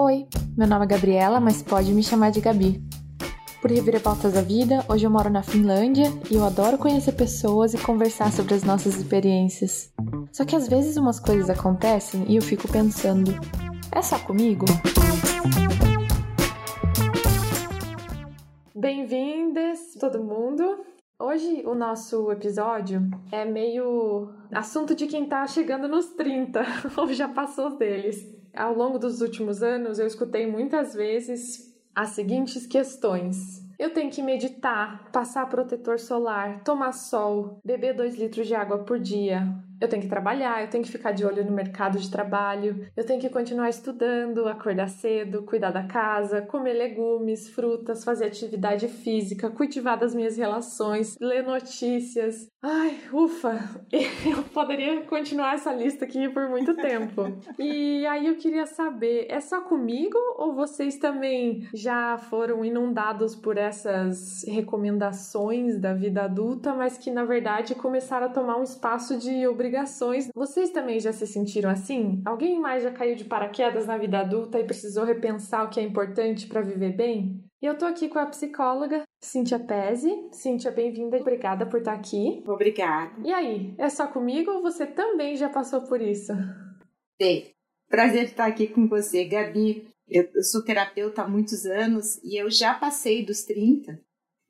Oi, meu nome é Gabriela, mas pode me chamar de Gabi. Por Reviravoltas da Vida, hoje eu moro na Finlândia e eu adoro conhecer pessoas e conversar sobre as nossas experiências. Só que às vezes umas coisas acontecem e eu fico pensando: é só comigo? Bem-vindas, todo mundo! Hoje o nosso episódio é meio assunto de quem tá chegando nos 30 ou já passou deles. Ao longo dos últimos anos eu escutei muitas vezes as seguintes questões. Eu tenho que meditar, passar protetor solar, tomar sol, beber 2 litros de água por dia, eu tenho que trabalhar, eu tenho que ficar de olho no mercado de trabalho, eu tenho que continuar estudando, acordar cedo, cuidar da casa, comer legumes, frutas, fazer atividade física, cultivar das minhas relações, ler notícias. Ai, ufa! Eu poderia continuar essa lista aqui por muito tempo. E aí eu queria saber, é só comigo ou vocês também já foram inundados por essas recomendações da vida adulta, mas que na verdade começaram a tomar um espaço de obrigação obrigações. Vocês também já se sentiram assim? Alguém mais já caiu de paraquedas na vida adulta e precisou repensar o que é importante para viver bem? E eu tô aqui com a psicóloga Cíntia Pese. Cíntia, bem-vinda. Obrigada por estar aqui. Obrigada. E aí, é só comigo ou você também já passou por isso? Bem, prazer estar aqui com você, Gabi. Eu sou terapeuta há muitos anos e eu já passei dos 30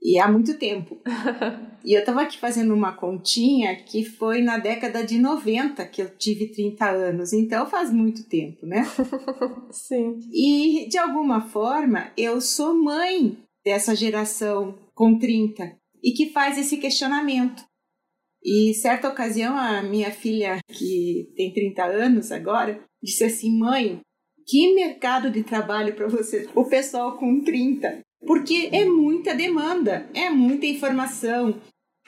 e há muito tempo. e eu estava aqui fazendo uma continha que foi na década de 90 que eu tive 30 anos, então faz muito tempo, né? Sim. E de alguma forma eu sou mãe dessa geração com 30 e que faz esse questionamento. E certa ocasião a minha filha, que tem 30 anos agora, disse assim: "Mãe, que mercado de trabalho para você, o pessoal com 30 porque é muita demanda, é muita informação.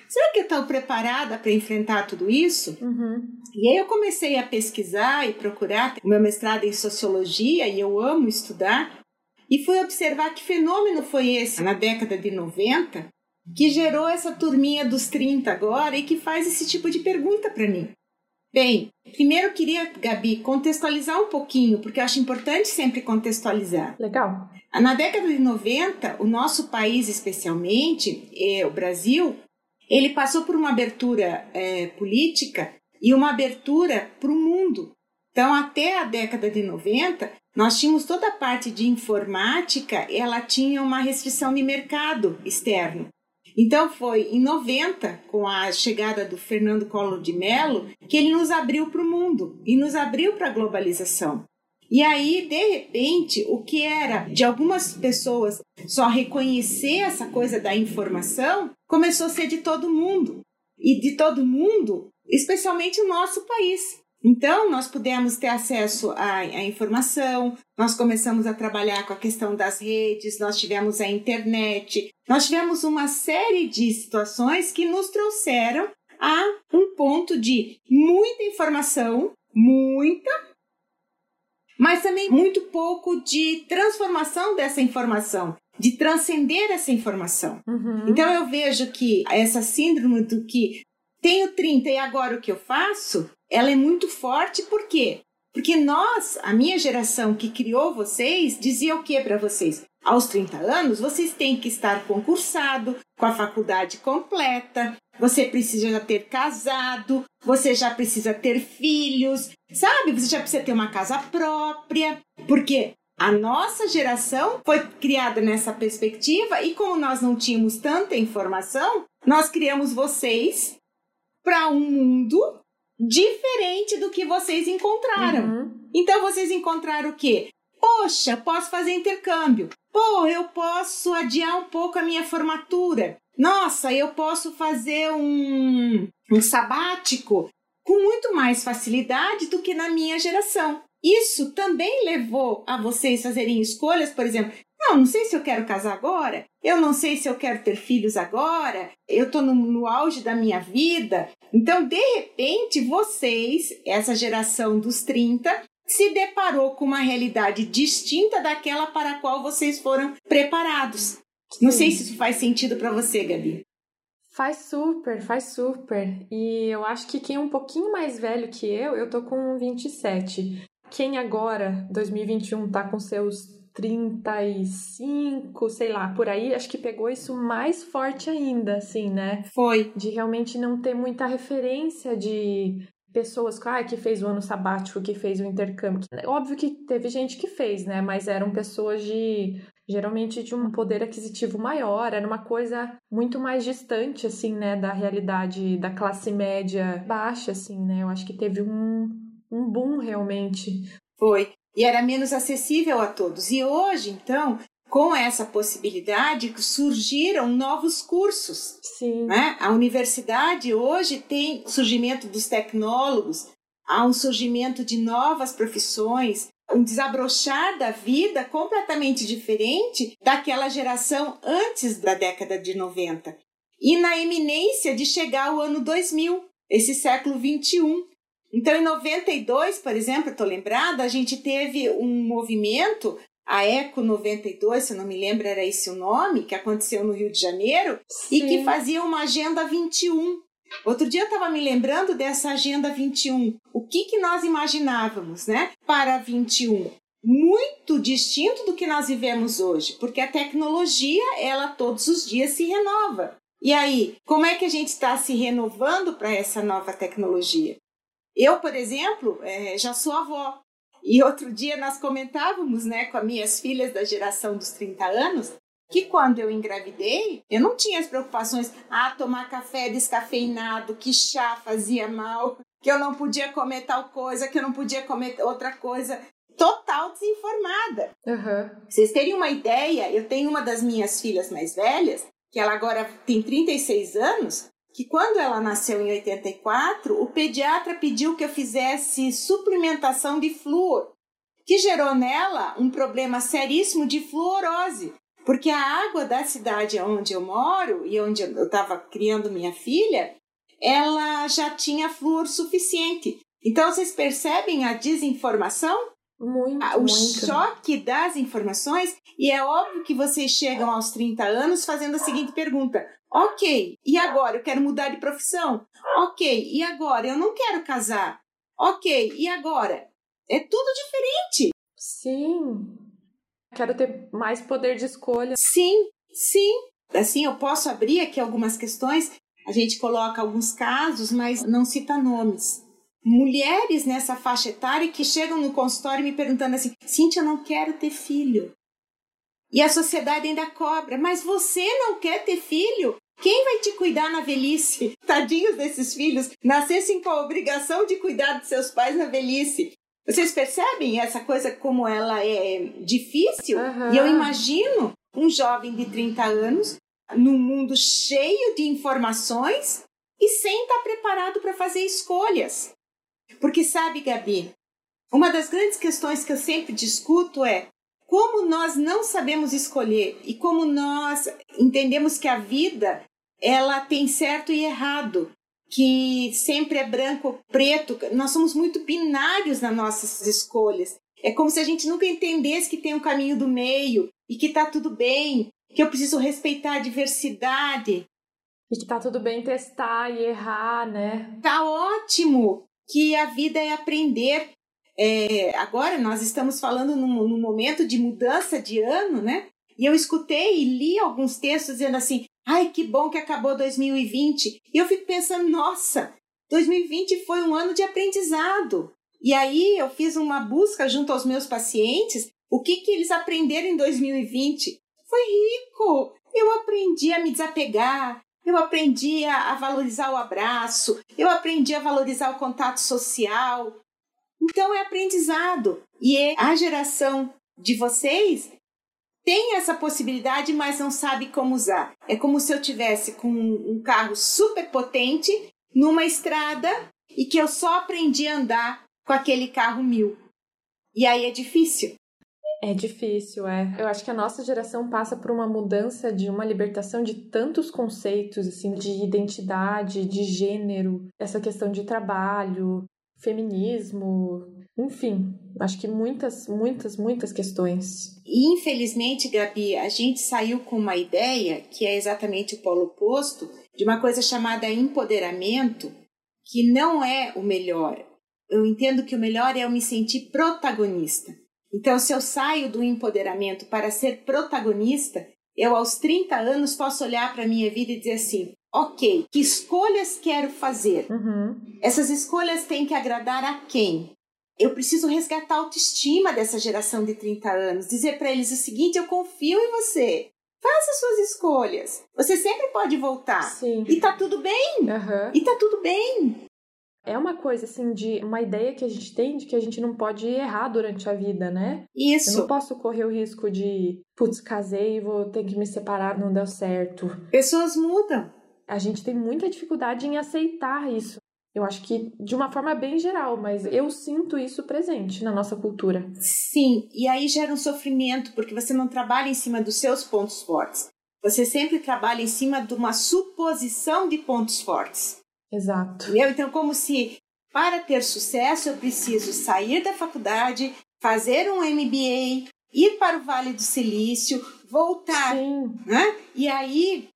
Será que eu estou preparada para enfrentar tudo isso? Uhum. E aí eu comecei a pesquisar e procurar o meu mestrado em sociologia e eu amo estudar e fui observar que fenômeno foi esse na década de 90 que gerou essa turminha dos 30 agora e que faz esse tipo de pergunta para mim. Bem, primeiro eu queria, Gabi, contextualizar um pouquinho, porque eu acho importante sempre contextualizar. Legal. Na década de 90, o nosso país, especialmente, é, o Brasil, ele passou por uma abertura é, política e uma abertura para o mundo. Então, até a década de 90, nós tínhamos toda a parte de informática, ela tinha uma restrição de mercado externo. Então foi em 90, com a chegada do Fernando Collor de Mello, que ele nos abriu para o mundo e nos abriu para a globalização. E aí, de repente, o que era de algumas pessoas só reconhecer essa coisa da informação começou a ser de todo mundo. E de todo mundo, especialmente o nosso país. Então, nós pudemos ter acesso à, à, informação, nós começamos a trabalhar com a questão das redes, nós tivemos a internet, nós tivemos uma série de situações que nos trouxeram a um ponto de muita informação, muita, mas também muito pouco de transformação dessa informação, de transcender essa informação. Uhum. Então, eu vejo que essa síndrome do que tenho 30 e agora o que eu faço ela é muito forte, por quê? Porque nós, a minha geração que criou vocês, dizia o que para vocês? Aos 30 anos, vocês têm que estar concursado, com a faculdade completa, você precisa já ter casado, você já precisa ter filhos, sabe? Você já precisa ter uma casa própria, porque a nossa geração foi criada nessa perspectiva e como nós não tínhamos tanta informação, nós criamos vocês para um mundo diferente do que vocês encontraram. Uhum. Então vocês encontraram o quê? Poxa, posso fazer intercâmbio. Pô, eu posso adiar um pouco a minha formatura. Nossa, eu posso fazer um, um sabático com muito mais facilidade do que na minha geração. Isso também levou a vocês fazerem escolhas, por exemplo, não, não sei se eu quero casar agora, eu não sei se eu quero ter filhos agora, eu estou no, no auge da minha vida. Então, de repente, vocês, essa geração dos 30, se deparou com uma realidade distinta daquela para a qual vocês foram preparados. Não sei se isso faz sentido para você, Gabi. Faz super, faz super. E eu acho que quem é um pouquinho mais velho que eu, eu tô com 27. quem agora, 2021, tá com seus 35, sei lá, por aí, acho que pegou isso mais forte ainda, assim, né? Foi. De realmente não ter muita referência de pessoas ah, que fez o ano sabático, que fez o intercâmbio. Óbvio que teve gente que fez, né? Mas eram pessoas de geralmente de um poder aquisitivo maior, era uma coisa muito mais distante assim, né, da realidade da classe média baixa assim, né? Eu acho que teve um um boom realmente. Foi. E era menos acessível a todos. E hoje, então, com essa possibilidade, surgiram novos cursos. Sim. Né? A universidade hoje tem surgimento dos tecnólogos, há um surgimento de novas profissões, um desabrochar da vida completamente diferente daquela geração antes da década de 90. E na eminência de chegar ao ano 2000, esse século 21. Então, em 92, por exemplo, estou lembrada, a gente teve um movimento, a Eco 92, se eu não me lembro era esse o nome, que aconteceu no Rio de Janeiro, Sim. e que fazia uma Agenda 21. Outro dia eu estava me lembrando dessa Agenda 21. O que, que nós imaginávamos né, para 21? Muito distinto do que nós vivemos hoje, porque a tecnologia, ela todos os dias se renova. E aí, como é que a gente está se renovando para essa nova tecnologia? Eu, por exemplo, é, já sou avó. E outro dia nós comentávamos né, com as minhas filhas da geração dos 30 anos que quando eu engravidei, eu não tinha as preocupações, ah, tomar café descafeinado, que chá fazia mal, que eu não podia comer tal coisa, que eu não podia comer outra coisa. Total desinformada. Uhum. Vocês terem uma ideia, eu tenho uma das minhas filhas mais velhas, que ela agora tem 36 anos, que quando ela nasceu em 84, o pediatra pediu que eu fizesse suplementação de flúor, que gerou nela um problema seríssimo de fluorose, porque a água da cidade onde eu moro e onde eu estava criando minha filha, ela já tinha flúor suficiente. Então vocês percebem a desinformação? Muito, o muito. choque das informações, e é óbvio que vocês chegam aos 30 anos fazendo a seguinte pergunta: Ok, e agora? Eu quero mudar de profissão. Ok, e agora? Eu não quero casar. Ok, e agora? É tudo diferente. Sim. Quero ter mais poder de escolha. Sim, sim. Assim, eu posso abrir aqui algumas questões. A gente coloca alguns casos, mas não cita nomes. Mulheres nessa faixa etária que chegam no consultório me perguntando assim: Cintia, eu não quero ter filho. E a sociedade ainda cobra, mas você não quer ter filho? Quem vai te cuidar na velhice? Tadinhos desses filhos, nascessem com a obrigação de cuidar de seus pais na velhice. Vocês percebem essa coisa como ela é difícil? Uhum. E eu imagino um jovem de 30 anos num mundo cheio de informações e sem estar preparado para fazer escolhas. Porque sabe, Gabi, uma das grandes questões que eu sempre discuto é como nós não sabemos escolher e como nós entendemos que a vida ela tem certo e errado, que sempre é branco ou preto. Nós somos muito binários nas nossas escolhas. É como se a gente nunca entendesse que tem um caminho do meio e que está tudo bem, que eu preciso respeitar a diversidade. E que tá tudo bem testar e errar, né? Tá ótimo que a vida é aprender. É, agora nós estamos falando num, num, momento de mudança de ano, né? E eu escutei e li alguns textos dizendo assim: ai, que bom que acabou 2020. E eu fico pensando: nossa, 2020 foi um ano de aprendizado. E aí eu fiz uma busca junto aos meus pacientes: o que, que eles aprenderam em 2020? Foi rico. Eu aprendi a me desapegar, eu aprendi a, valorizar o abraço, eu aprendi a valorizar o contato social, então é aprendizado. E é a geração de vocês tem essa possibilidade, mas não sabe como usar. É como se eu tivesse com um carro super potente numa estrada e que eu só aprendi a andar com aquele carro mil. E aí é difícil. É difícil, é. Eu acho que a nossa geração passa por uma mudança de uma libertação de tantos conceitos, assim, de identidade, de gênero, essa questão de trabalho, feminismo, enfim, acho que muitas, muitas, muitas questões. Infelizmente, Gabi, a gente saiu com uma ideia que é exatamente o polo oposto de uma coisa chamada empoderamento, que não é o melhor. eu entendo que o melhor é eu me sentir protagonista. Então, se eu saio do empoderamento para ser protagonista, eu aos 30 anos posso olhar para a minha vida e dizer assim: ok, que escolhas quero fazer? Uhum. Essas escolhas têm que agradar a quem? Eu preciso resgatar a autoestima dessa geração de 30 anos, dizer para eles o seguinte: eu confio em você. Faça suas escolhas. Você sempre pode voltar. Sim. E tá tudo bem. Uhum. E tá tudo bem. É uma coisa assim de uma ideia que a gente tem de que a gente não pode errar durante a vida, né? Isso. Eu não posso correr o risco de, putz, casei e vou ter que me separar, não deu certo. Pessoas mudam. A gente tem muita dificuldade em aceitar isso. Eu acho que de uma forma bem geral, mas eu sinto isso presente na nossa cultura. Sim, e aí gera um sofrimento porque você não trabalha em cima dos seus pontos fortes. Você sempre trabalha em cima de uma suposição de pontos fortes. Exato. Entendeu? Então, como se para ter sucesso eu preciso sair da faculdade, fazer um MBA, ir para o Vale do Silício, voltar. Sim. Né? E aí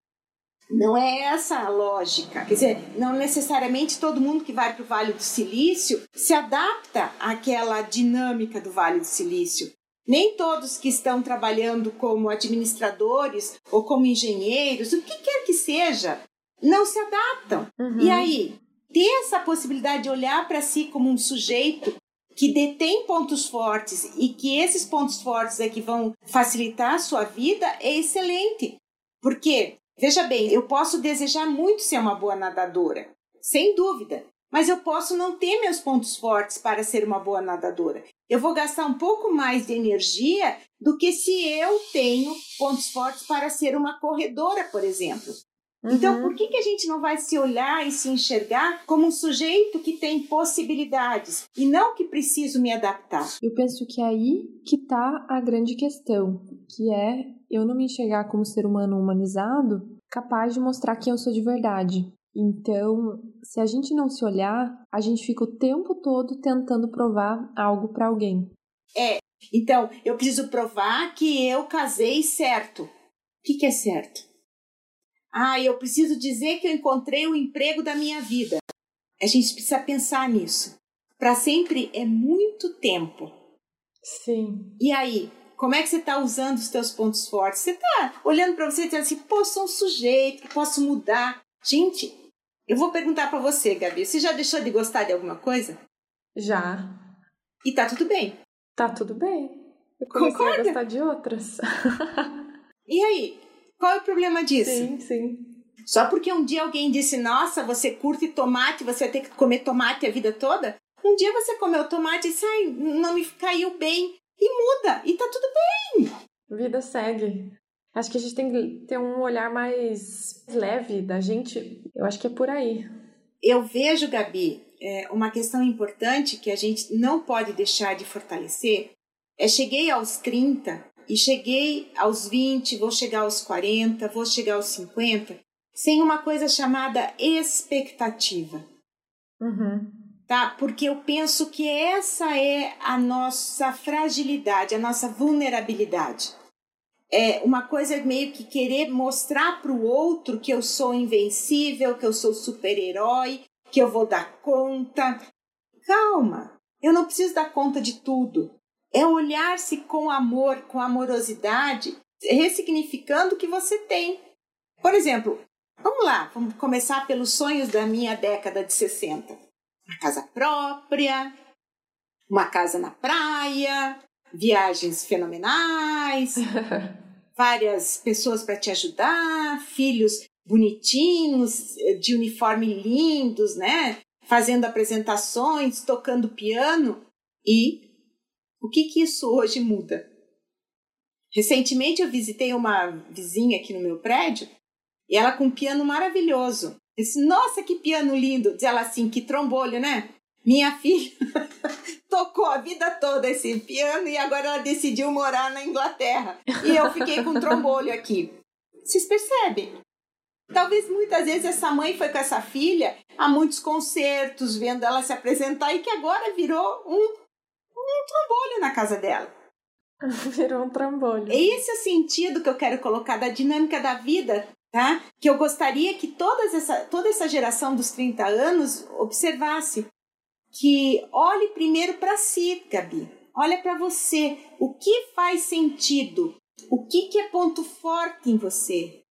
não é essa a lógica. Quer dizer, não necessariamente todo mundo que vai para o Vale do Silício se adapta àquela dinâmica do Vale do Silício. Nem todos que estão trabalhando como administradores ou como engenheiros, o que quer que seja, não se adaptam. Uhum. E aí, ter essa possibilidade de olhar para si como um sujeito que detém pontos fortes e que esses pontos fortes é que vão facilitar a sua vida é excelente. Porque, veja bem, eu posso desejar muito ser uma boa nadadora, sem dúvida, mas eu posso não ter meus pontos fortes para ser uma boa nadadora. Eu vou gastar um pouco mais de energia do que se eu tenho pontos fortes para ser uma corredora, por exemplo. Então, Uhum. por que, que a gente não vai se olhar e se enxergar como um sujeito que tem possibilidades e não que preciso me adaptar? Eu penso que é aí que tá a grande questão, que é eu não me enxergar como ser humano humanizado, capaz de mostrar quem eu sou de verdade. Então, se a gente não se olhar, a gente fica o tempo todo tentando provar algo para alguém. Então, eu preciso provar que eu casei certo. O que, que é certo? Ah, eu preciso dizer que eu encontrei o emprego da minha vida. A gente precisa pensar nisso. Para sempre é muito tempo. Sim. E aí, como é que você está usando os teus pontos fortes? Você está olhando para você e dizendo assim, pô, sou um sujeito que posso mudar. Gente, eu vou perguntar para você, Gabi, você já deixou de gostar de alguma coisa? Já. E tá tudo bem. Tá tudo bem. Eu comecei Concorda? a gostar de outras. E aí, qual é o problema disso? sim, sim. Só porque um dia alguém disse, nossa, você curte tomate, você vai ter que comer tomate a vida toda? Um dia você comeu tomate e disse, ai, não me caiu bem. E muda, e tá tudo bem. Vida segue. Acho que a gente tem que ter um olhar mais leve da gente. Eu acho que é por aí. Eu vejo, Gabi, é, uma questão importante que a gente não pode deixar de fortalecer é cheguei aos 30 e cheguei aos 20, vou chegar aos 40, vou chegar aos 50, sem uma coisa chamada expectativa. Uhum. tá? Porque eu penso que essa é a nossa fragilidade, a nossa vulnerabilidade. É uma coisa meio que querer mostrar para o outro que eu sou invencível, que eu sou super-herói, que eu vou dar conta. Calma, eu não preciso dar conta de tudo. É olhar-se com amor, com amorosidade, ressignificando o que você tem. Por exemplo, vamos lá, vamos começar pelos sonhos da minha década de 60 uma casa própria, uma casa na praia, viagens fenomenais, várias pessoas para te ajudar, filhos bonitinhos, de uniforme lindos, né? Fazendo apresentações, tocando piano. E o que que isso hoje muda? Recentemente eu visitei uma vizinha aqui no meu prédio e ela com um piano maravilhoso. Eu disse, nossa, que piano lindo! Diz ela assim, que trombolho, né? Minha filha tocou a vida toda esse piano e agora ela decidiu morar na Inglaterra. E eu fiquei com um trombolho aqui. Vocês percebem? Talvez muitas vezes essa mãe foi com essa filha a muitos concertos, vendo ela se apresentar e que agora virou um, um trombolho na casa dela. Virou um trambolho. Esse é o sentido que eu quero colocar da dinâmica da vida, tá? Que eu gostaria que todas essa, toda essa geração dos 30 anos observasse que olhe primeiro para si, Gabi. Olha para você. O que faz sentido? O que, que é ponto forte em você?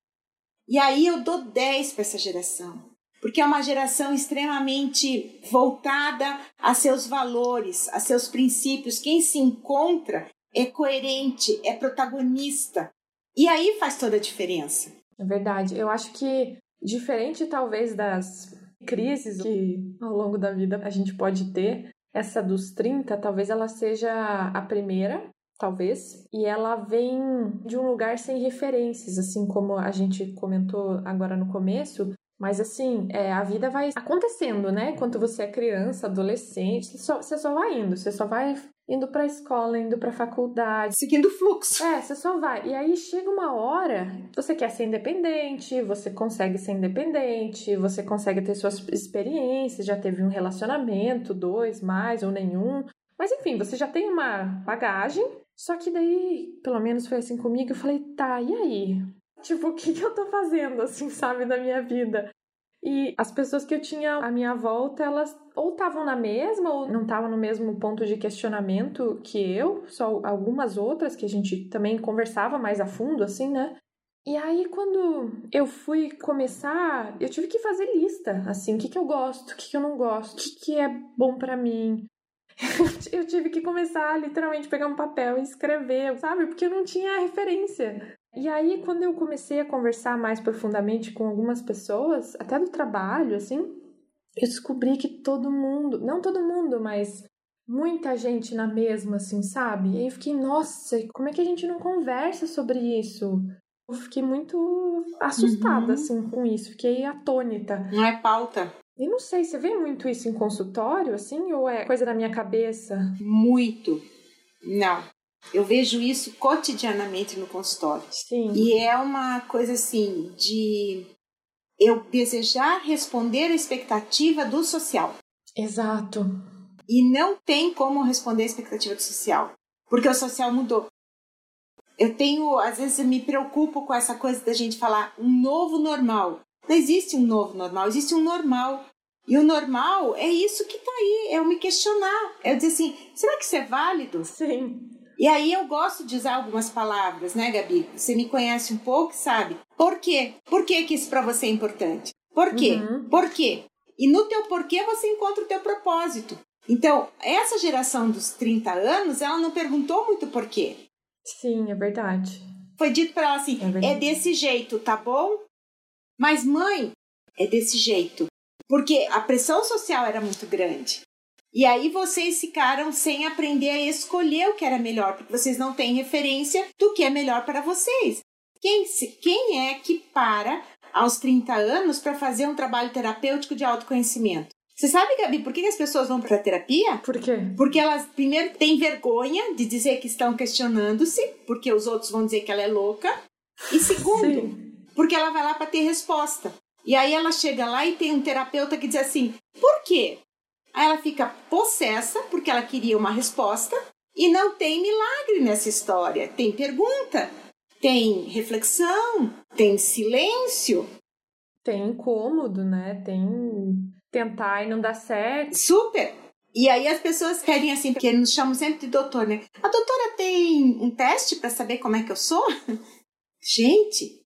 E aí eu dou 10 para essa geração. Porque é uma geração extremamente voltada a seus valores, a seus princípios. Quem se encontra é coerente, é protagonista. E aí faz toda a diferença. É verdade. Eu acho que, diferente talvez das crises que ao longo da vida a gente pode ter, essa dos 30 talvez ela seja a primeira, talvez, e ela vem de um lugar sem referências, assim como a gente comentou agora no começo. Mas assim, é, a vida vai acontecendo, né? Enquanto você é criança, adolescente, você só, você só vai indo, você só vai indo para a escola, indo para a faculdade, seguindo o fluxo. É, você só vai. E aí chega uma hora, você quer ser independente, você consegue ser independente, você consegue ter suas experiências, já teve um relacionamento, dois, mais ou nenhum. Mas enfim, você já tem uma bagagem. Só que daí, pelo menos foi assim comigo, eu falei, tá, e aí? Tipo, o que, que eu tô fazendo, assim, sabe, da minha vida? E as pessoas que eu tinha à minha volta, elas ou estavam na mesma ou não estavam no mesmo ponto de questionamento que eu, só algumas outras que a gente também conversava mais a fundo, assim, né? E aí, quando eu fui começar, eu tive que fazer lista, assim, o que, que eu gosto, o que, que eu não gosto, o que, que é bom para mim. eu tive que começar, literalmente, pegar um papel e escrever, sabe? Porque eu não tinha referência. E aí, quando eu comecei a conversar mais profundamente com algumas pessoas, até do trabalho, assim, eu descobri que todo mundo, não todo mundo, mas muita gente na mesma, assim, sabe? E aí eu fiquei, nossa, como é que a gente não conversa sobre isso? Eu fiquei muito assustada, uhum. assim, com isso, fiquei atônita. Não é pauta. E não sei, você vê muito isso em consultório, assim, ou é coisa da minha cabeça? Muito. Não. Eu vejo isso cotidianamente no consultório. Sim. E é uma coisa assim de eu desejar responder a expectativa do social. Exato. E não tem como responder a expectativa do social, porque o social mudou. Eu tenho, às vezes, eu me preocupo com essa coisa da gente falar um novo normal. Não existe um novo normal, existe um normal. E o normal é isso que está aí, é eu me questionar, é eu dizer assim, será que isso é válido? Sim. E aí eu gosto de usar algumas palavras, né, Gabi? Você me conhece um pouco, sabe? Por quê? Por que, que isso para você é importante? Por quê? Uhum. Por quê? E no teu porquê você encontra o teu propósito. Então, essa geração dos 30 anos, ela não perguntou muito por quê. Sim, é verdade. Foi dito para ela assim: é, é desse jeito, tá bom? Mas, mãe, é desse jeito. Porque a pressão social era muito grande. E aí vocês ficaram sem aprender a escolher o que era melhor, porque vocês não têm referência do que é melhor para vocês. Quem, quem é que para aos 30 anos para fazer um trabalho terapêutico de autoconhecimento? Você sabe, Gabi, por que as pessoas vão para terapia? Por quê? Porque elas, primeiro, têm vergonha de dizer que estão questionando-se, porque os outros vão dizer que ela é louca. E segundo, Sim. porque ela vai lá para ter resposta. E aí ela chega lá e tem um terapeuta que diz assim: por quê? Aí ela fica possessa porque ela queria uma resposta e não tem milagre nessa história. Tem pergunta, tem reflexão, tem silêncio. Tem incômodo, né? Tem tentar e não dar certo. Super! E aí as pessoas querem assim, porque nos chamam sempre de doutor, né? A doutora tem um teste para saber como é que eu sou? Gente,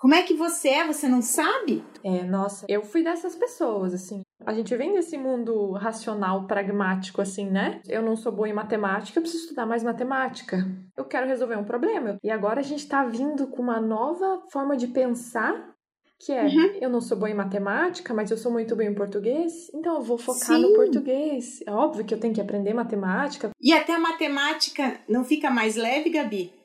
como é que você é? Você não sabe? É, nossa, eu fui dessas pessoas, assim. A gente vem desse mundo racional, pragmático, assim, né? Eu não sou boa em matemática, eu preciso estudar mais matemática. Eu quero resolver um problema. E agora a gente tá vindo com uma nova forma de pensar, que é: uhum. eu não sou boa em matemática, mas eu sou muito bem em português, então eu vou focar Sim. no português. É óbvio que eu tenho que aprender matemática. E até a matemática não fica mais leve, Gabi?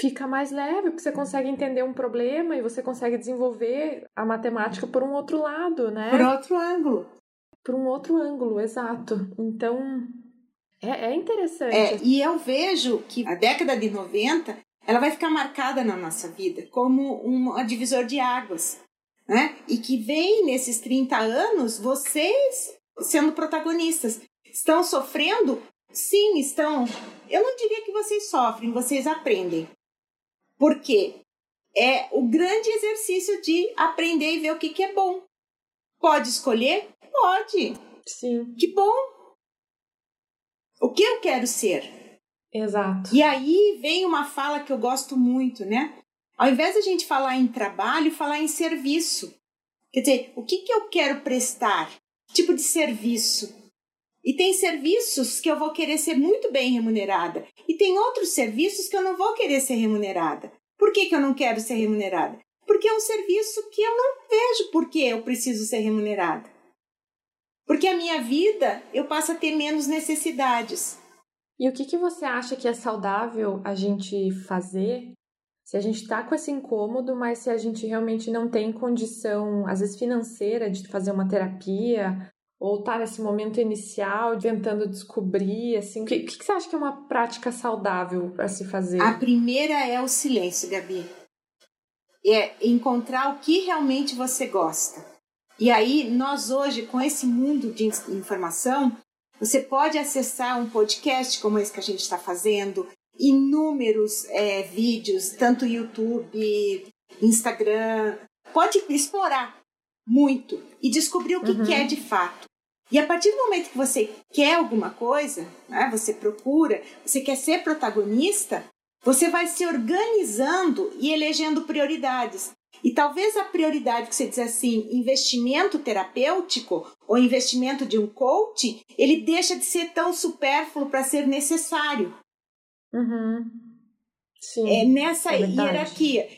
Fica mais leve, porque você consegue entender um problema e você consegue desenvolver a matemática por um outro lado, né? Por outro ângulo. Por um outro ângulo, exato. Então, é, é interessante. É, e eu vejo que a década de 90 ela vai ficar marcada na nossa vida como um divisor de águas. Né? E que vem nesses 30 anos vocês sendo protagonistas. Estão sofrendo? Sim, estão. Eu não diria que vocês sofrem, vocês aprendem. Por quê? É o grande exercício de aprender e ver o que, que é bom. Pode escolher? Pode. Sim. Que bom. O que eu quero ser? Exato. E aí vem uma fala que eu gosto muito, né? Ao invés de a gente falar em trabalho, falar em serviço. Quer dizer, o que, que eu quero prestar? Que tipo de serviço? E tem serviços que eu vou querer ser muito bem remunerada. E tem outros serviços que eu não vou querer ser remunerada. Por que, que eu não quero ser remunerada? Porque é um serviço que eu não vejo por que eu preciso ser remunerada. Porque a minha vida eu passo a ter menos necessidades. E o que, que você acha que é saudável a gente fazer se a gente está com esse incômodo, mas se a gente realmente não tem condição, às vezes financeira, de fazer uma terapia, ou tá nesse momento inicial tentando descobrir, assim, o que, que, você acha que é uma prática saudável para se fazer? A primeira é o silêncio, Gabi. É encontrar o que realmente você gosta. E aí, nós hoje, com esse mundo de informação, você pode acessar um podcast como esse que a gente está fazendo, inúmeros é, vídeos, tanto YouTube, Instagram. Pode explorar muito e descobrir o que uhum. quer de fato. E a partir do momento que você quer alguma coisa, né, você procura, você quer ser protagonista, você vai se organizando e elegendo prioridades. E talvez a prioridade que você diz assim, investimento terapêutico ou investimento de um coach, ele deixa de ser tão supérfluo para ser necessário. Uhum. Sim, é nessa é hierarquia.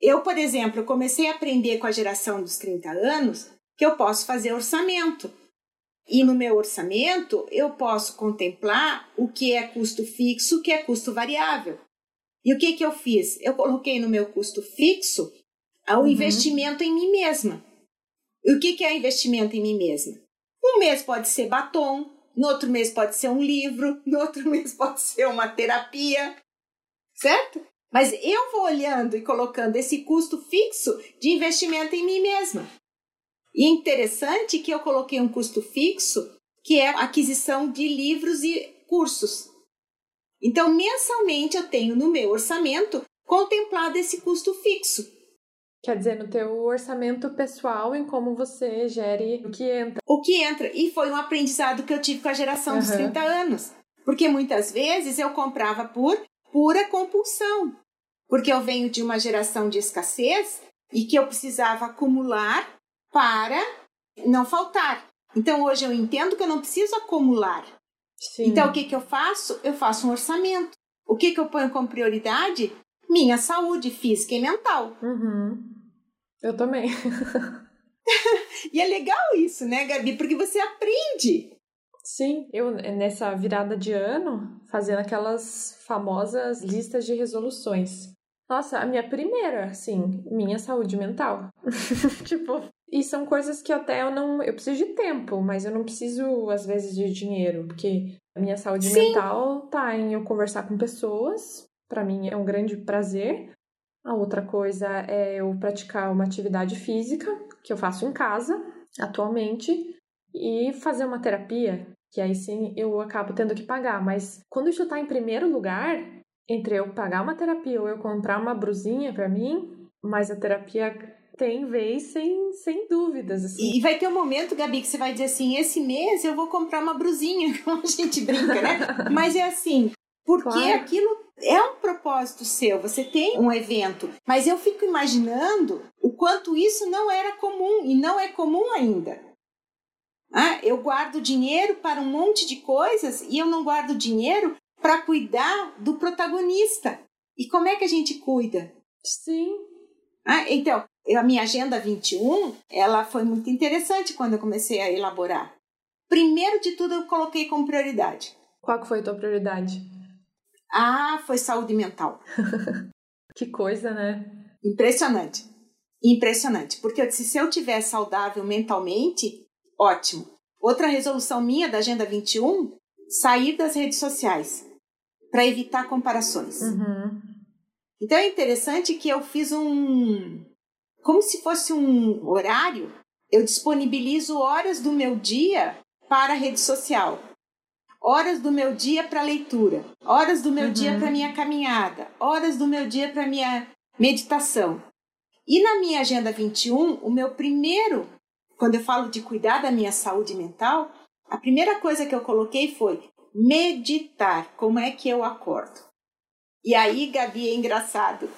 Eu, por exemplo, comecei a aprender com a geração dos 30 anos que eu posso fazer orçamento. E no meu orçamento, eu posso contemplar o que é custo fixo, o que é custo variável. E o que, que eu fiz? Eu coloquei no meu custo fixo o uhum. investimento em mim mesma. E o que, que é investimento em mim mesma? Um mês pode ser batom, no outro mês pode ser um livro, no outro mês pode ser uma terapia, certo? Mas eu vou olhando e colocando esse custo fixo de investimento em mim mesma. E interessante que eu coloquei um custo fixo, que é a aquisição de livros e cursos. Então, mensalmente eu tenho no meu orçamento contemplado esse custo fixo. Quer dizer, no teu orçamento pessoal, em como você gere o que entra. O que entra. E foi um aprendizado que eu tive com a geração uhum. dos 30 anos. Porque muitas vezes eu comprava por pura compulsão. Porque eu venho de uma geração de escassez e que eu precisava acumular para não faltar. Então hoje eu entendo que eu não preciso acumular. Sim. Então o que, que eu faço? Eu faço um orçamento. O que, que eu ponho como prioridade? Minha saúde física e mental. Uhum. Eu também. e é legal isso, né, Gabi? Porque você aprende. Sim, eu nessa virada de ano, fazendo aquelas famosas listas de resoluções. Nossa, a minha primeira, assim, minha saúde mental. tipo, e são coisas que até eu não. Eu preciso de tempo, mas eu não preciso, às vezes, de dinheiro, porque a minha saúde Sim. mental tá em eu conversar com pessoas. para mim é um grande prazer. A outra coisa é eu praticar uma atividade física, que eu faço em casa, atualmente, e fazer uma terapia, que aí sim eu acabo tendo que pagar. Mas quando isso tá em primeiro lugar, entre eu pagar uma terapia ou eu comprar uma brusinha para mim, mas a terapia tem vez sem, sem dúvidas. Assim. E vai ter um momento, Gabi, que você vai dizer assim: esse mês eu vou comprar uma brusinha, como a gente brinca, né? mas é assim, porque claro. aquilo é um propósito seu, você tem um evento, mas eu fico imaginando o quanto isso não era comum e não é comum ainda. Ah, eu guardo dinheiro para um monte de coisas e eu não guardo dinheiro para cuidar do protagonista. E como é que a gente cuida? Sim. Ah, então, a minha agenda 21, ela foi muito interessante quando eu comecei a elaborar. Primeiro de tudo, eu coloquei como prioridade. Qual foi a tua prioridade? Ah, foi saúde mental. que coisa, né? Impressionante. Impressionante. Porque eu disse, se eu tiver saudável mentalmente, ótimo. Outra resolução minha da Agenda 21, sair das redes sociais para evitar comparações. Uhum. Então é interessante que eu fiz um. Como se fosse um horário, eu disponibilizo horas do meu dia para a rede social horas do meu dia para leitura, horas do meu uhum. dia para minha caminhada, horas do meu dia para minha meditação. E na minha agenda 21, o meu primeiro, quando eu falo de cuidar da minha saúde mental, a primeira coisa que eu coloquei foi meditar. Como é que eu acordo? E aí, Gabi, é engraçado.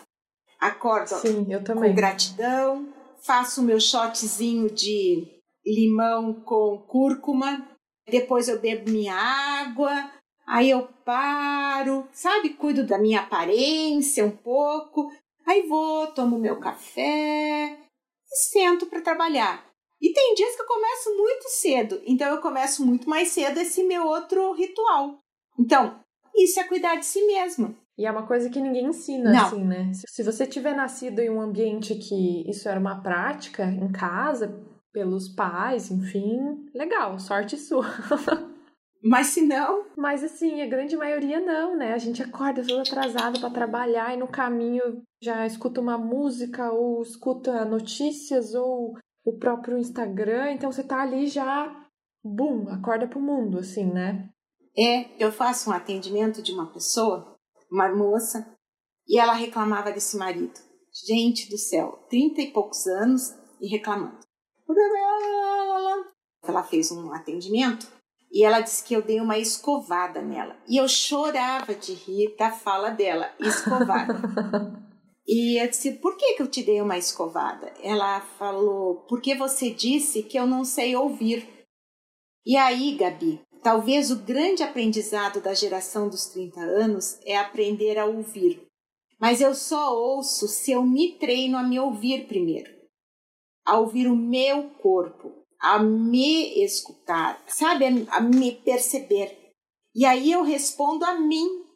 Acordo Sim, com gratidão, faço o meu shotzinho de limão com cúrcuma, depois eu bebo minha água, aí eu paro, sabe? Cuido da minha aparência um pouco, aí vou, tomo meu café e sento para trabalhar. E tem dias que eu começo muito cedo, então eu começo muito mais cedo esse meu outro ritual. Então, isso é cuidar de si mesmo. E é uma coisa que ninguém ensina, Não. assim, né? Se você tiver nascido em um ambiente que isso era uma prática, em casa, pelos pais, enfim, legal, sorte sua. Mas se não, Mas assim, a grande maioria não, né? A gente acorda todo atrasado para trabalhar e no caminho já escuta uma música ou escuta notícias ou o próprio Instagram, então você tá ali já, bum, acorda pro mundo, assim, né? é, eu faço um atendimento de uma pessoa, uma moça, e ela reclamava desse marido. Gente do céu, trinta e poucos anos e reclamando. Ela fez um atendimento e ela disse que eu dei uma escovada nela. E eu chorava de rir da fala dela, escovada. E eu disse, por que, que eu te dei uma escovada? Ela falou, porque você disse que eu não sei ouvir. E aí, Gabi, talvez o grande aprendizado da geração dos 30 anos é aprender a ouvir. Mas eu só ouço se eu me treino a me ouvir primeiro. A ouvir o meu corpo, a me escutar, sabe? A, me perceber. E aí eu respondo a mim.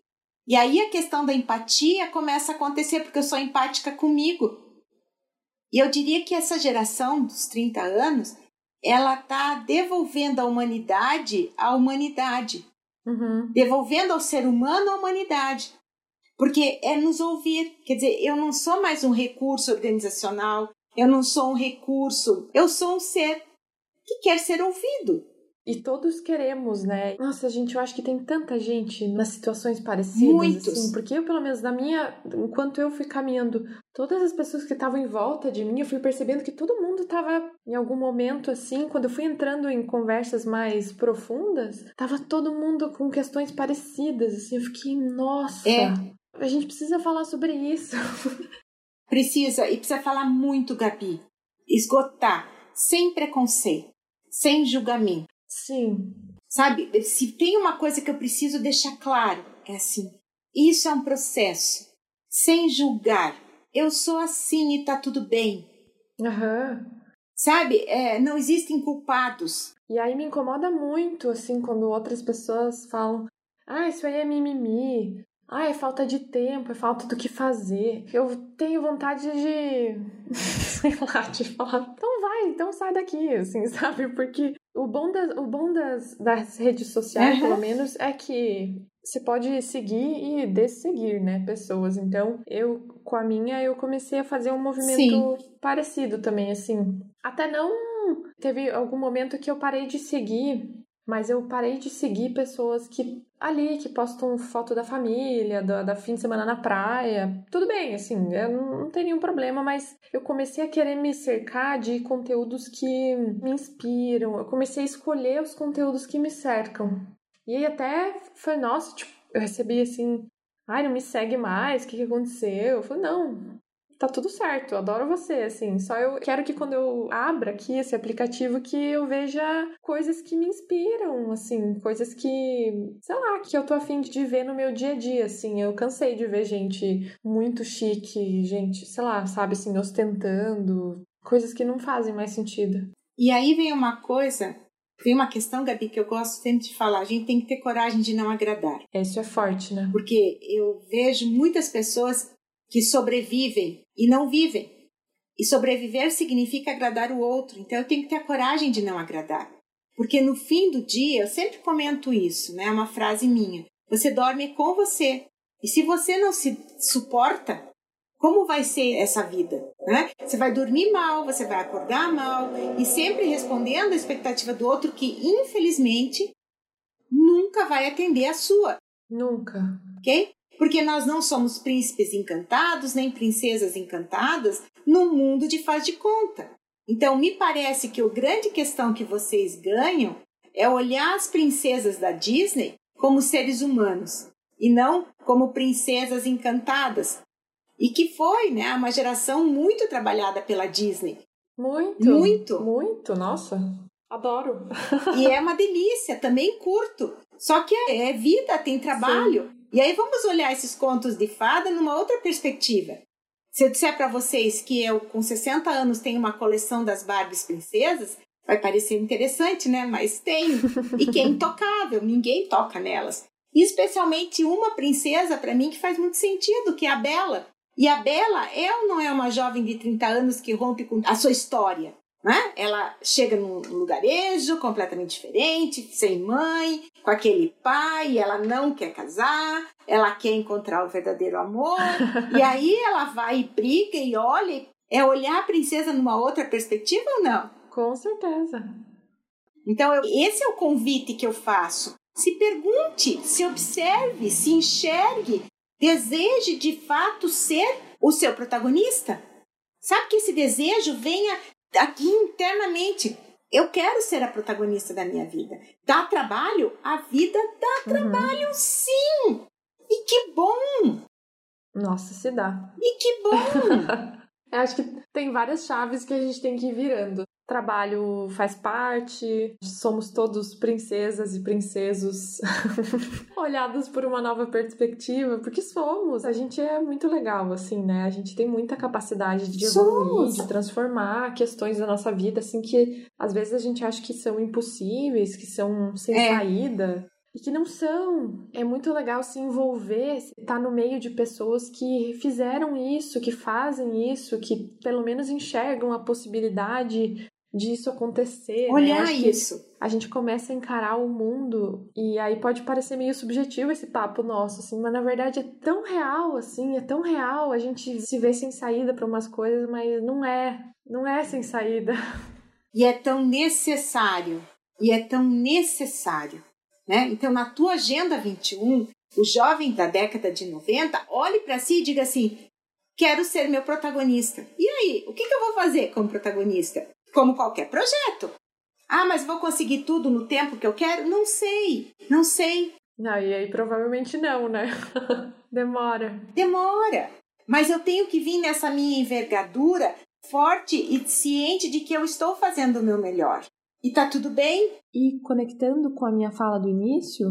E aí a questão da empatia começa a acontecer, porque eu sou empática comigo. E eu diria que essa geração dos 30 anos, ela está devolvendo à humanidade a humanidade, Uhum. devolvendo ao ser humano a humanidade. Porque é nos ouvir. Quer dizer, eu não sou mais um recurso organizacional, eu não sou um recurso, eu sou um ser que quer ser ouvido. E todos queremos, né? Nossa, gente, eu acho que tem tanta gente nas situações parecidas, Muitos. assim, porque eu, pelo menos, na minha, enquanto eu fui caminhando, todas as pessoas que estavam em volta de mim, eu fui percebendo que todo mundo estava em algum momento assim, quando eu fui entrando em conversas mais profundas, tava todo mundo com questões parecidas, assim, eu fiquei, nossa, É. a gente precisa falar sobre isso. Precisa, e precisa falar muito, Gabi. Esgotar, sem preconceito, sem julgamento. Sim. Sabe, se tem uma coisa que eu preciso deixar claro, é assim: isso é um processo, sem julgar. Eu sou assim e tá tudo bem. Aham. Sabe, é, não existem culpados. E aí me incomoda muito, assim, quando outras pessoas falam: ah, isso aí é mimimi. Ah, é falta de tempo, é falta do que fazer. Eu tenho vontade de. Sei lá, de falar. Então vai, então sai daqui, assim, sabe? Porque o bom das, o bom das, das redes sociais, pelo menos, é que você pode seguir e desseguir, né, pessoas. Então, eu, com a minha, eu comecei a fazer um movimento parecido também, assim. Até não. Teve algum momento que eu parei de seguir, mas eu parei de seguir pessoas que ali, que postam foto da família, da, da fim de semana na praia. Tudo bem, assim, eu não, tem nenhum problema, mas eu comecei a querer me cercar de conteúdos que me inspiram. Eu comecei a escolher os conteúdos que me cercam. E aí até foi, nossa, tipo, eu recebi assim, ai, não me segue mais, o que, que aconteceu? Eu falei, não, tá tudo certo, eu adoro você, assim. Só eu quero que quando eu abra aqui esse aplicativo que eu veja coisas que me inspiram, assim, coisas que, sei lá, que eu tô afim de ver no meu dia a dia, assim. Eu cansei de ver gente muito chique, gente, sei lá, sabe, assim, ostentando, coisas que não fazem mais sentido. E aí vem uma coisa, vem uma questão, Gabi, que eu gosto sempre de falar: a gente tem que ter coragem de não agradar. Isso é forte, né? Porque eu vejo muitas pessoas que sobrevivem e não vivem. E sobreviver significa agradar o outro. Então eu tenho que ter a coragem de não agradar. Porque no fim do dia, eu sempre comento isso, né? É uma frase minha. Você dorme com você. E se você não se suporta, como vai ser essa vida? Né? Você vai dormir mal, você vai acordar mal, e sempre respondendo à expectativa do outro que, infelizmente, nunca vai atender a sua Nunca. ok? Porque nós não somos príncipes encantados nem princesas encantadas no mundo de faz de conta. Então, me parece que a grande questão que vocês ganham é olhar as princesas da Disney como seres humanos e não como princesas encantadas. E que foi, né, uma geração muito trabalhada pela Disney. Muito. Muito. Muito, nossa. Adoro. e é uma delícia, também curto. Só que é vida, tem trabalho. Sim. E aí vamos olhar esses contos de fada numa outra perspectiva. Se eu disser para vocês que eu, com 60 anos, tenho uma coleção das Barbies princesas, vai parecer interessante, né? Mas tem. E que é intocável, ninguém toca nelas. E especialmente uma princesa, para mim, que faz muito sentido, que é a Bela. E a Bela é ou não é uma jovem de 30 anos que rompe com a sua história? Né? Ela chega num lugarejo completamente diferente, sem mãe, com aquele pai, ela não quer casar, ela quer encontrar o verdadeiro amor, e aí ela vai e briga e olha. É olhar a princesa numa outra perspectiva ou não? Com certeza. Então, eu, esse é o convite que eu faço. Se pergunte, se observe, se enxergue, deseje de fato ser o seu protagonista. Sabe que esse desejo venha aqui internamente. Eu quero ser a protagonista da minha vida. Dá trabalho? A vida dá uhum. trabalho, sim! E que bom! Nossa, se dá. E que bom! Eu acho que tem várias chaves que a gente tem que ir virando trabalho faz parte, somos todos princesas e princesos olhados por uma nova perspectiva, porque somos. A gente é muito legal, assim, né? A gente tem muita capacidade de evoluir, somos. de transformar questões da nossa vida, assim, que às vezes a gente acha que são impossíveis, que são sem é. saída e que não são. É muito legal se envolver, estar tá no meio de pessoas que fizeram isso, que fazem isso, que pelo menos enxergam a possibilidade disso acontecer. Né? Olhar né? isso. A gente começa a encarar o mundo e aí pode parecer meio subjetivo esse papo nosso, assim, mas na verdade é tão real, assim, é tão real. A gente se vê sem saída para umas coisas, mas não é, não é sem saída. E é tão necessário, e é tão necessário, né? Então, na tua agenda 21, o jovem da década de 90 olhe para si e diga assim: quero ser meu protagonista. E aí, o que, que eu vou fazer como protagonista? Como qualquer projeto. Ah, mas vou conseguir tudo no tempo que eu quero? Não sei, não sei. Não, e aí provavelmente não, né? Demora. Demora. Mas eu tenho que vir nessa minha envergadura forte e ciente de que eu estou fazendo o meu melhor. E tá tudo bem? E conectando com a minha fala do início,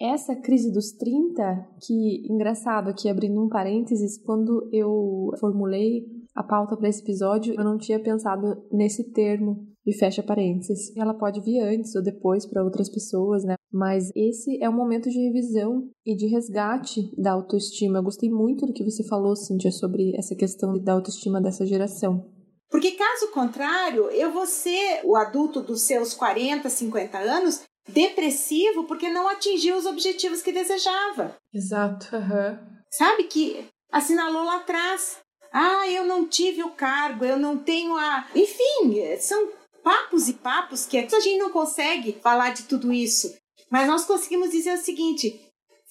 essa crise dos 30, que engraçado aqui abrindo um parênteses, quando eu formulei a pauta para esse episódio, eu não tinha pensado nesse termo e fecha parênteses. Ela pode vir antes ou depois para outras pessoas, né? Mas esse é um momento de revisão e de resgate da autoestima. Eu gostei muito do que você falou, Cíntia, sobre essa questão da autoestima dessa geração. Porque caso contrário, eu vou ser o adulto dos seus 40, 50 anos depressivo porque não atingiu os objetivos que desejava. Exato. Uhum. Sabe que assinalou lá atrás. Ah, eu não tive o cargo, eu não tenho a. Enfim, são papos e papos que a gente não consegue falar de tudo isso. Mas nós conseguimos dizer o seguinte: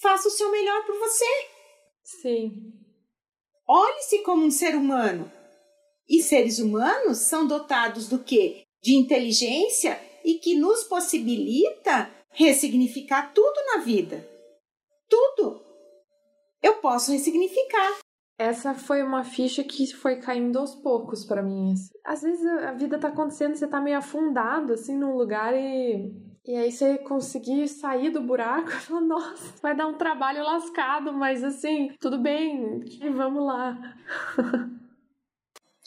faça o seu melhor por você. Sim. Olhe-se como um ser humano. E seres humanos são dotados do quê? De inteligência e que nos possibilita ressignificar tudo na vida. Tudo. Eu posso ressignificar. Essa foi uma ficha que foi caindo aos poucos para mim. Assim. Às vezes a vida tá acontecendo, você tá meio afundado assim num lugar e e aí você conseguir sair do buraco e falar, nossa, vai dar um trabalho lascado, mas assim, tudo bem, vamos lá.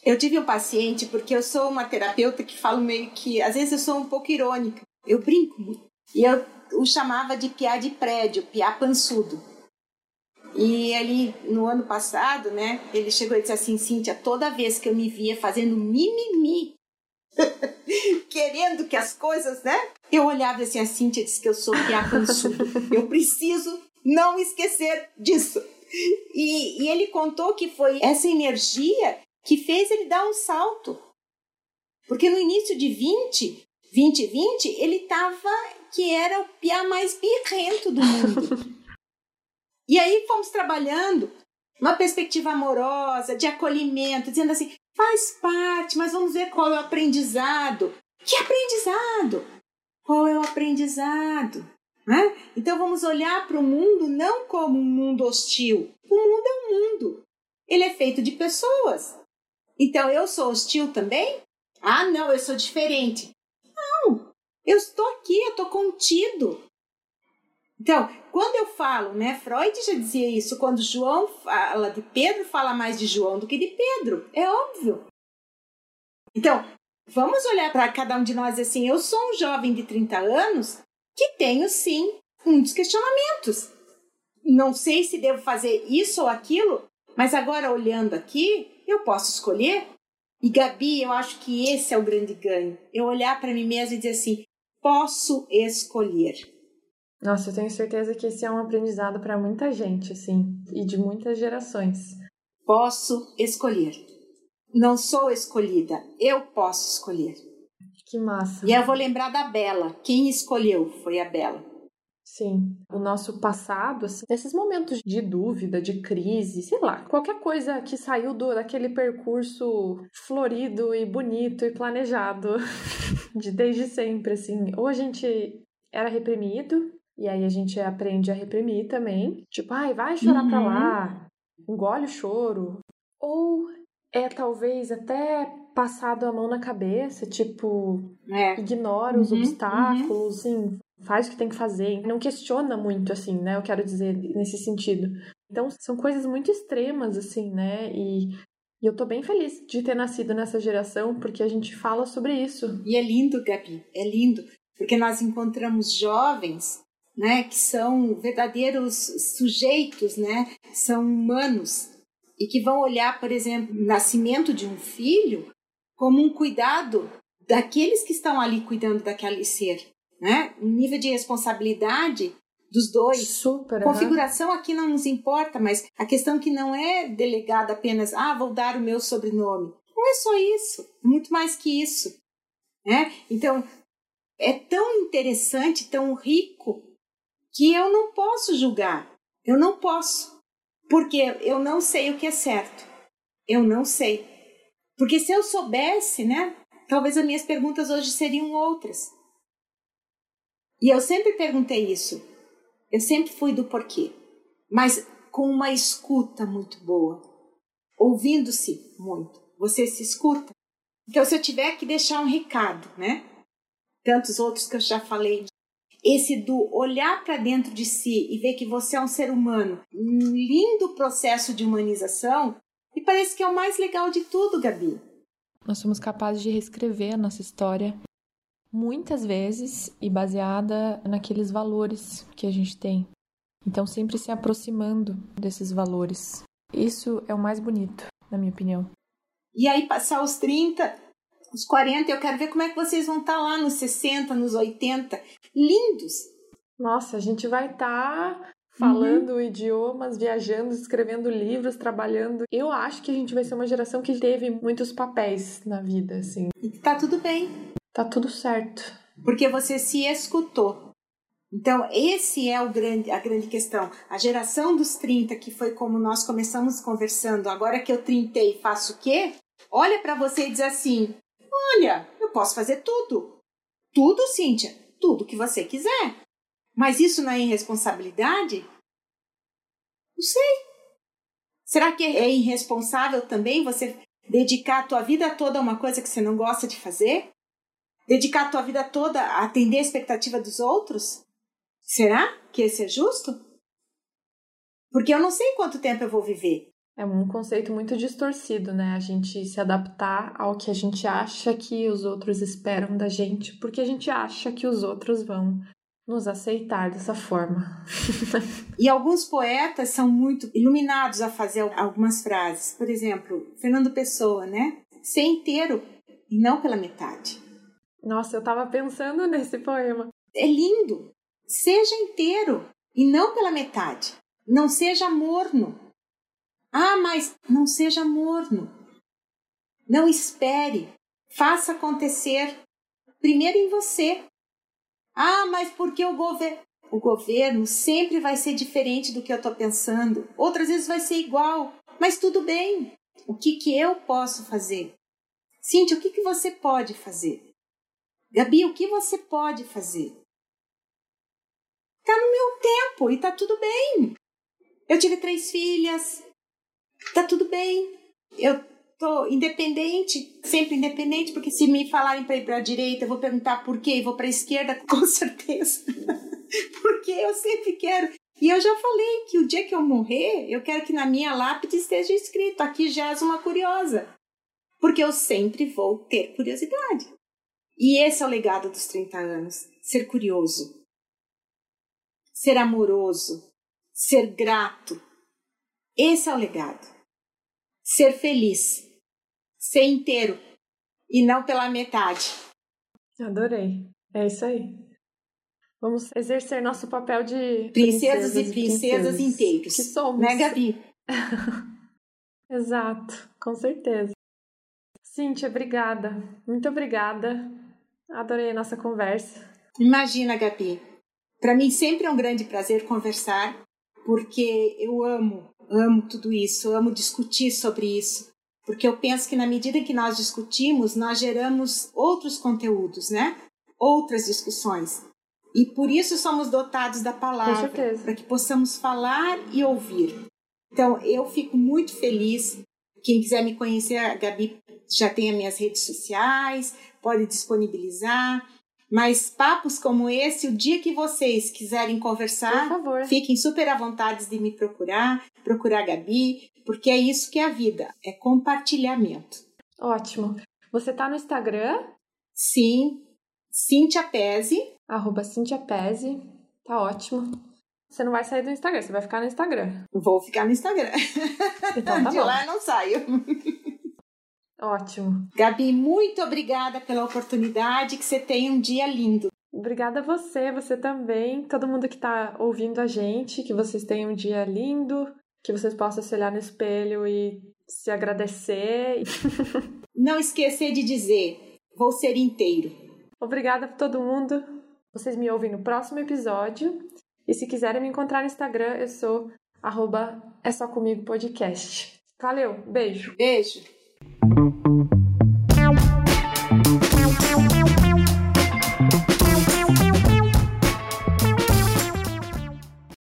Eu tive um paciente, porque eu sou uma terapeuta que falo meio que, às vezes eu sou um pouco irônica, eu brinco. E eu o chamava de piá de prédio, piá pançudo. E ele, no ano passado, né, ele chegou e disse assim, Cíntia, toda vez que eu me via fazendo mimimi, querendo que as coisas, né, eu olhava assim, a Cíntia disse que eu sou piá pançudo. eu preciso não esquecer disso. E, e ele contou que foi essa energia que fez ele dar um salto. Porque no início de 20, 2020, ele estava que era o piá mais birrento do mundo. E aí fomos trabalhando uma perspectiva amorosa, de acolhimento, dizendo assim: faz parte, mas vamos ver qual é o aprendizado. Que aprendizado? Qual é o aprendizado? Né? Então vamos olhar para o mundo não como um mundo hostil. O mundo é um mundo. Ele é feito de pessoas. Então eu sou hostil também? Ah, não, eu sou diferente. Não, eu estou aqui, eu estou contido. Então, quando eu falo, né, Freud já dizia isso, quando João fala de Pedro, fala mais de João do que de Pedro. É óbvio. Então, vamos olhar para cada um de nós assim, eu sou um jovem de 30 anos que tenho sim muitos questionamentos. Não sei se devo fazer isso ou aquilo, mas agora olhando aqui, eu posso escolher. E Gabi, eu acho que esse é o grande ganho. Eu olhar para mim mesma e dizer assim: posso escolher. Nossa, eu tenho certeza que esse é um aprendizado para muita gente, assim, e de muitas gerações. Posso escolher. Não sou escolhida, eu posso escolher. Que massa. E eu vou lembrar da Bela. Quem escolheu foi a Bela. Sim, o nosso passado, assim, nesses momentos de dúvida, de crise, sei lá, qualquer coisa que saiu do, daquele percurso florido e bonito e planejado de desde sempre, assim, ou a gente era reprimido e aí a gente aprende a reprimir também, tipo, ai, vai chorar uhum. pra lá, engole o choro, ou é talvez até passado a mão na cabeça, tipo, é. ignora os uhum, obstáculos, uhum. Assim, faz o que tem que fazer, não questiona muito, assim, né? Eu quero dizer nesse sentido. Então, são coisas muito extremas, assim, né? E, e eu tô bem feliz de ter nascido nessa geração, porque a gente fala sobre isso. E é lindo, Gabi, é lindo, porque nós encontramos jovens, né, que são verdadeiros sujeitos, né? São humanos e que vão olhar, por exemplo, o nascimento de um filho como um cuidado daqueles que estão ali cuidando daquele ser né? Um nível de responsabilidade dos dois. Super. Configuração aqui não nos importa, mas a questão que não é delegada apenas, ah, vou dar o meu sobrenome. Não é só isso, é muito mais que isso. Né? Então, é tão interessante, tão rico, que eu não posso julgar. Eu não posso. Porque eu não sei o que é certo. Eu não sei. Porque se eu soubesse, né? Talvez as minhas perguntas hoje seriam outras. E eu sempre perguntei isso. Eu sempre fui do porquê, mas com uma escuta muito boa, ouvindo-se muito. Você se escuta. Então, se eu tiver que deixar um recado, né? Tantos outros que eu já falei, esse do olhar para dentro de si e ver que você é um ser humano, um lindo processo de humanização, me parece que é o mais legal de tudo, Gabi. Nós somos capazes de reescrever a nossa história muitas vezes e baseada naqueles valores que a gente tem. Então, sempre se aproximando desses valores. Isso é o mais bonito, na minha opinião. E aí, passar os 30, os 40, eu quero ver como é que vocês vão estar tá lá nos 60, nos 80. Lindos! Nossa, a gente vai estar tá falando uhum. idiomas, viajando, escrevendo livros, trabalhando. Eu acho que a gente vai ser uma geração que teve muitos papéis na vida, assim. E tá tudo bem. Tá tudo certo. Porque você se escutou. Então, esse é o grande, a grande questão. A geração dos 30, que foi como nós começamos conversando, agora que eu trintei, faço o quê? Olha para você e diz assim: Olha, eu posso fazer tudo. Tudo, Cíntia, tudo que você quiser. Mas isso não é irresponsabilidade? Não sei. Será que é irresponsável também você dedicar a tua vida toda a uma coisa que você não gosta de fazer? Dedicar a tua vida toda a atender a expectativa dos outros? Será que esse é justo? Porque eu não sei quanto tempo eu vou viver. É um conceito muito distorcido, né? A gente se adaptar ao que a gente acha que os outros esperam da gente, porque a gente acha que os outros vão nos aceitar dessa forma. e alguns poetas são muito iluminados a fazer algumas frases. Por exemplo, Fernando Pessoa, né? Ser inteiro e não pela metade. Nossa, eu tava pensando nesse poema. É lindo. Seja inteiro e não pela metade. Não seja morno. Ah, mas não seja morno. Não espere. Faça acontecer primeiro em você. Ah, mas porque o governo. O governo sempre vai ser diferente do que eu estou pensando. Outras vezes vai ser igual. Mas tudo bem. O que, que eu posso fazer? Cíntia, o que, que você pode fazer? Gabi, o que você pode fazer? Tá no meu tempo e tá tudo bem. Eu tive três filhas, tá tudo bem. Eu tô independente, sempre independente, porque se me falarem para ir para a direita, eu vou perguntar por quê e vou para a esquerda, com certeza. porque eu sempre quero. E eu já falei que o dia que eu morrer, eu quero que na minha lápide esteja escrito: aqui jaz uma curiosa. Porque eu sempre vou ter curiosidade. E esse é o legado dos 30 anos: ser curioso, ser amoroso, ser grato. Esse é o legado. Ser feliz, ser inteiro e não pela metade. Adorei. É isso aí. Vamos exercer nosso papel de princesas, princesas e princesas, princesas inteiros. Que somos. Né, Gabi? Exato, com certeza. Cíntia, obrigada. Muito obrigada. Adorei a nossa conversa. Imagina, Gabi. Para mim sempre é um grande prazer conversar, porque eu amo, amo tudo isso, amo discutir sobre isso, porque eu penso que na medida que nós discutimos, nós geramos outros conteúdos, né? Outras discussões. E por isso somos dotados da palavra, para que possamos falar e ouvir. Então, eu fico muito feliz. Quem quiser me conhecer, a Gabi já tem as minhas redes sociais, pode disponibilizar. Mas papos como esse, o dia que vocês quiserem conversar, fiquem super à vontade de me procurar, procurar a Gabi, porque é isso que é a vida, é compartilhamento. Ótimo. Você tá no Instagram? Sim, Cintia Pese. Arroba Cintia Pese. Tá ótimo. Você não vai sair do Instagram, você vai ficar no Instagram. Vou ficar no Instagram. Então tá De bom. lá eu não saio. Ótimo. Gabi, muito obrigada pela oportunidade. Que você tenha um dia lindo. Obrigada a você, você também, todo mundo que está ouvindo a gente, que vocês tenham um dia lindo, que vocês possam se olhar no espelho e se agradecer. Não esquecer de dizer, vou ser inteiro. Obrigada a todo mundo. Vocês me ouvem no próximo episódio. E se quiserem me encontrar no Instagram, eu sou arroba é só comigo podcast. Valeu, beijo. Beijo. Thank you.